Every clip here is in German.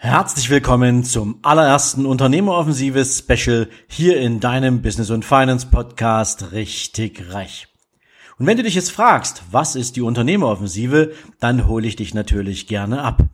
Herzlich willkommen zum allerersten Unternehmeroffensive Special hier in deinem Business und Finance Podcast Richtig Reich. Und wenn du dich jetzt fragst, was ist die Unternehmeroffensive, dann hole ich dich natürlich gerne ab.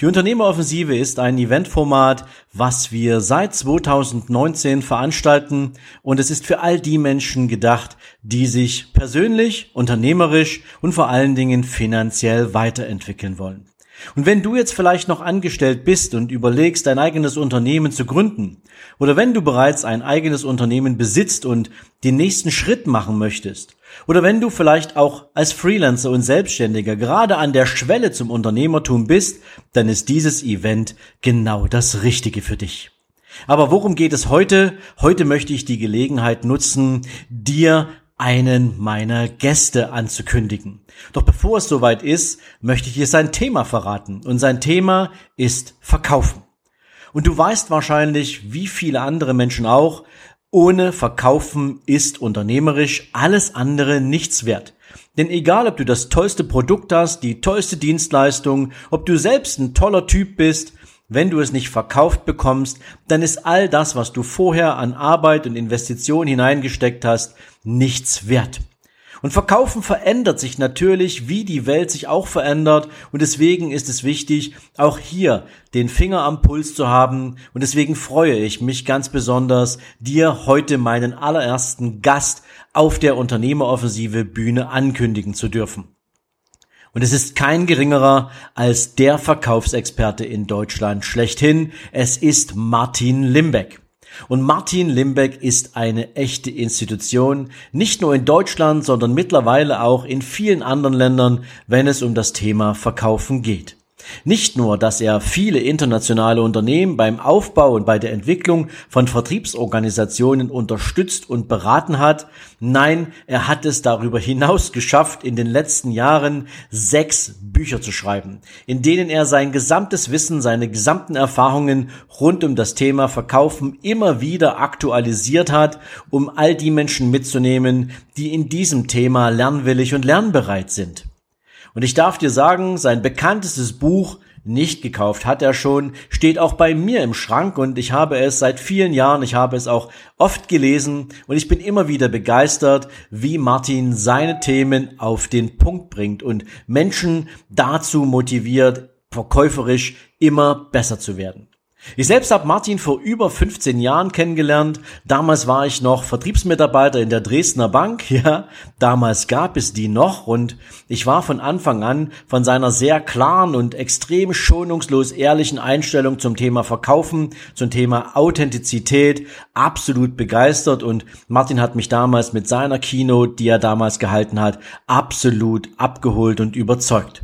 Die Unternehmeroffensive ist ein Eventformat, was wir seit 2019 veranstalten und es ist für all die Menschen gedacht, die sich persönlich, unternehmerisch und vor allen Dingen finanziell weiterentwickeln wollen. Und wenn du jetzt vielleicht noch angestellt bist und überlegst, dein eigenes Unternehmen zu gründen, oder wenn du bereits ein eigenes Unternehmen besitzt und den nächsten Schritt machen möchtest, oder wenn du vielleicht auch als Freelancer und Selbstständiger gerade an der Schwelle zum Unternehmertum bist, dann ist dieses Event genau das Richtige für dich. Aber worum geht es heute? Heute möchte ich die Gelegenheit nutzen, dir einen meiner Gäste anzukündigen. Doch bevor es soweit ist, möchte ich dir sein Thema verraten. Und sein Thema ist Verkaufen. Und du weißt wahrscheinlich, wie viele andere Menschen auch, ohne Verkaufen ist unternehmerisch alles andere nichts wert. Denn egal, ob du das tollste Produkt hast, die tollste Dienstleistung, ob du selbst ein toller Typ bist, wenn du es nicht verkauft bekommst, dann ist all das, was du vorher an Arbeit und Investition hineingesteckt hast, nichts wert. Und Verkaufen verändert sich natürlich, wie die Welt sich auch verändert. Und deswegen ist es wichtig, auch hier den Finger am Puls zu haben. Und deswegen freue ich mich ganz besonders, dir heute meinen allerersten Gast auf der Unternehmeroffensive Bühne ankündigen zu dürfen. Und es ist kein geringerer als der Verkaufsexperte in Deutschland schlechthin. Es ist Martin Limbeck. Und Martin Limbeck ist eine echte Institution, nicht nur in Deutschland, sondern mittlerweile auch in vielen anderen Ländern, wenn es um das Thema Verkaufen geht. Nicht nur, dass er viele internationale Unternehmen beim Aufbau und bei der Entwicklung von Vertriebsorganisationen unterstützt und beraten hat, nein, er hat es darüber hinaus geschafft, in den letzten Jahren sechs Bücher zu schreiben, in denen er sein gesamtes Wissen, seine gesamten Erfahrungen rund um das Thema Verkaufen immer wieder aktualisiert hat, um all die Menschen mitzunehmen, die in diesem Thema lernwillig und lernbereit sind. Und ich darf dir sagen, sein bekanntestes Buch nicht gekauft hat er schon, steht auch bei mir im Schrank und ich habe es seit vielen Jahren, ich habe es auch oft gelesen und ich bin immer wieder begeistert, wie Martin seine Themen auf den Punkt bringt und Menschen dazu motiviert, verkäuferisch immer besser zu werden. Ich selbst habe Martin vor über 15 Jahren kennengelernt. Damals war ich noch Vertriebsmitarbeiter in der Dresdner Bank. Ja, damals gab es die noch und ich war von Anfang an von seiner sehr klaren und extrem schonungslos ehrlichen Einstellung zum Thema Verkaufen, zum Thema Authentizität absolut begeistert und Martin hat mich damals mit seiner Keynote, die er damals gehalten hat, absolut abgeholt und überzeugt.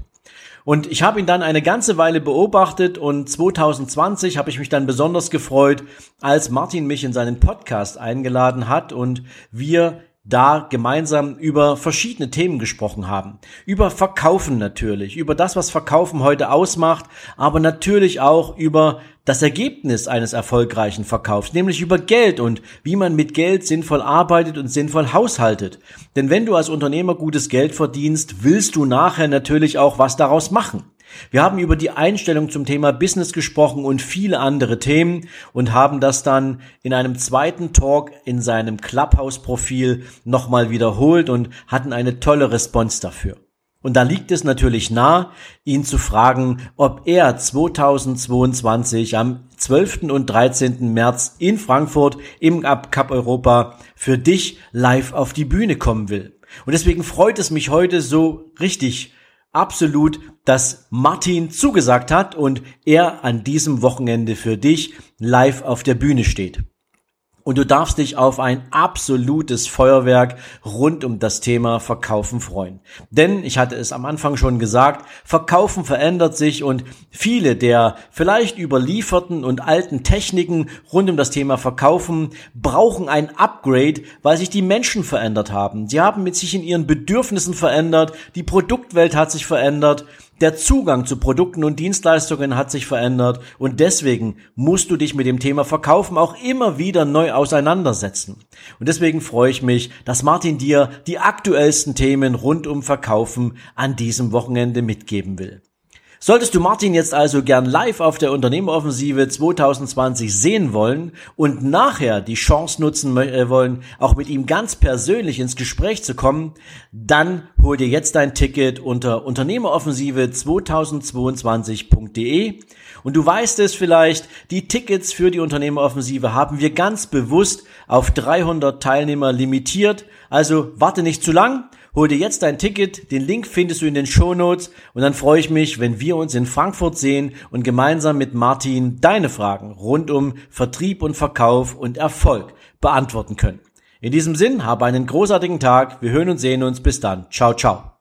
Und ich habe ihn dann eine ganze Weile beobachtet und 2020 habe ich mich dann besonders gefreut, als Martin mich in seinen Podcast eingeladen hat und wir da gemeinsam über verschiedene Themen gesprochen haben. Über Verkaufen natürlich, über das, was Verkaufen heute ausmacht, aber natürlich auch über das Ergebnis eines erfolgreichen Verkaufs, nämlich über Geld und wie man mit Geld sinnvoll arbeitet und sinnvoll haushaltet. Denn wenn du als Unternehmer gutes Geld verdienst, willst du nachher natürlich auch was daraus machen. Wir haben über die Einstellung zum Thema Business gesprochen und viele andere Themen und haben das dann in einem zweiten Talk in seinem Clubhouse-Profil nochmal wiederholt und hatten eine tolle Response dafür. Und da liegt es natürlich nah, ihn zu fragen, ob er 2022 am 12. und 13. März in Frankfurt im Cup Europa für dich live auf die Bühne kommen will. Und deswegen freut es mich heute so richtig absolut, dass Martin zugesagt hat und er an diesem Wochenende für dich live auf der Bühne steht und du darfst dich auf ein absolutes Feuerwerk rund um das Thema Verkaufen freuen. Denn, ich hatte es am Anfang schon gesagt, Verkaufen verändert sich und viele der vielleicht überlieferten und alten Techniken rund um das Thema Verkaufen brauchen ein Upgrade, weil sich die Menschen verändert haben. Sie haben mit sich in ihren Bedürfnissen verändert, die Produktwelt hat sich verändert der Zugang zu Produkten und Dienstleistungen hat sich verändert und deswegen musst du dich mit dem Thema Verkaufen auch immer wieder neu auseinandersetzen. Und deswegen freue ich mich, dass Martin dir die aktuellsten Themen rund um Verkaufen an diesem Wochenende mitgeben will. Solltest du Martin jetzt also gern live auf der Unternehmeroffensive 2020 sehen wollen und nachher die Chance nutzen äh, wollen, auch mit ihm ganz persönlich ins Gespräch zu kommen, dann hol dir jetzt dein Ticket unter Unternehmeroffensive2022.de und du weißt es vielleicht, die Tickets für die Unternehmeroffensive haben wir ganz bewusst auf 300 Teilnehmer limitiert, also warte nicht zu lang, Hol dir jetzt dein Ticket, den Link findest du in den Show Notes und dann freue ich mich, wenn wir uns in Frankfurt sehen und gemeinsam mit Martin deine Fragen rund um Vertrieb und Verkauf und Erfolg beantworten können. In diesem Sinn, habe einen großartigen Tag. Wir hören und sehen uns. Bis dann. Ciao, ciao.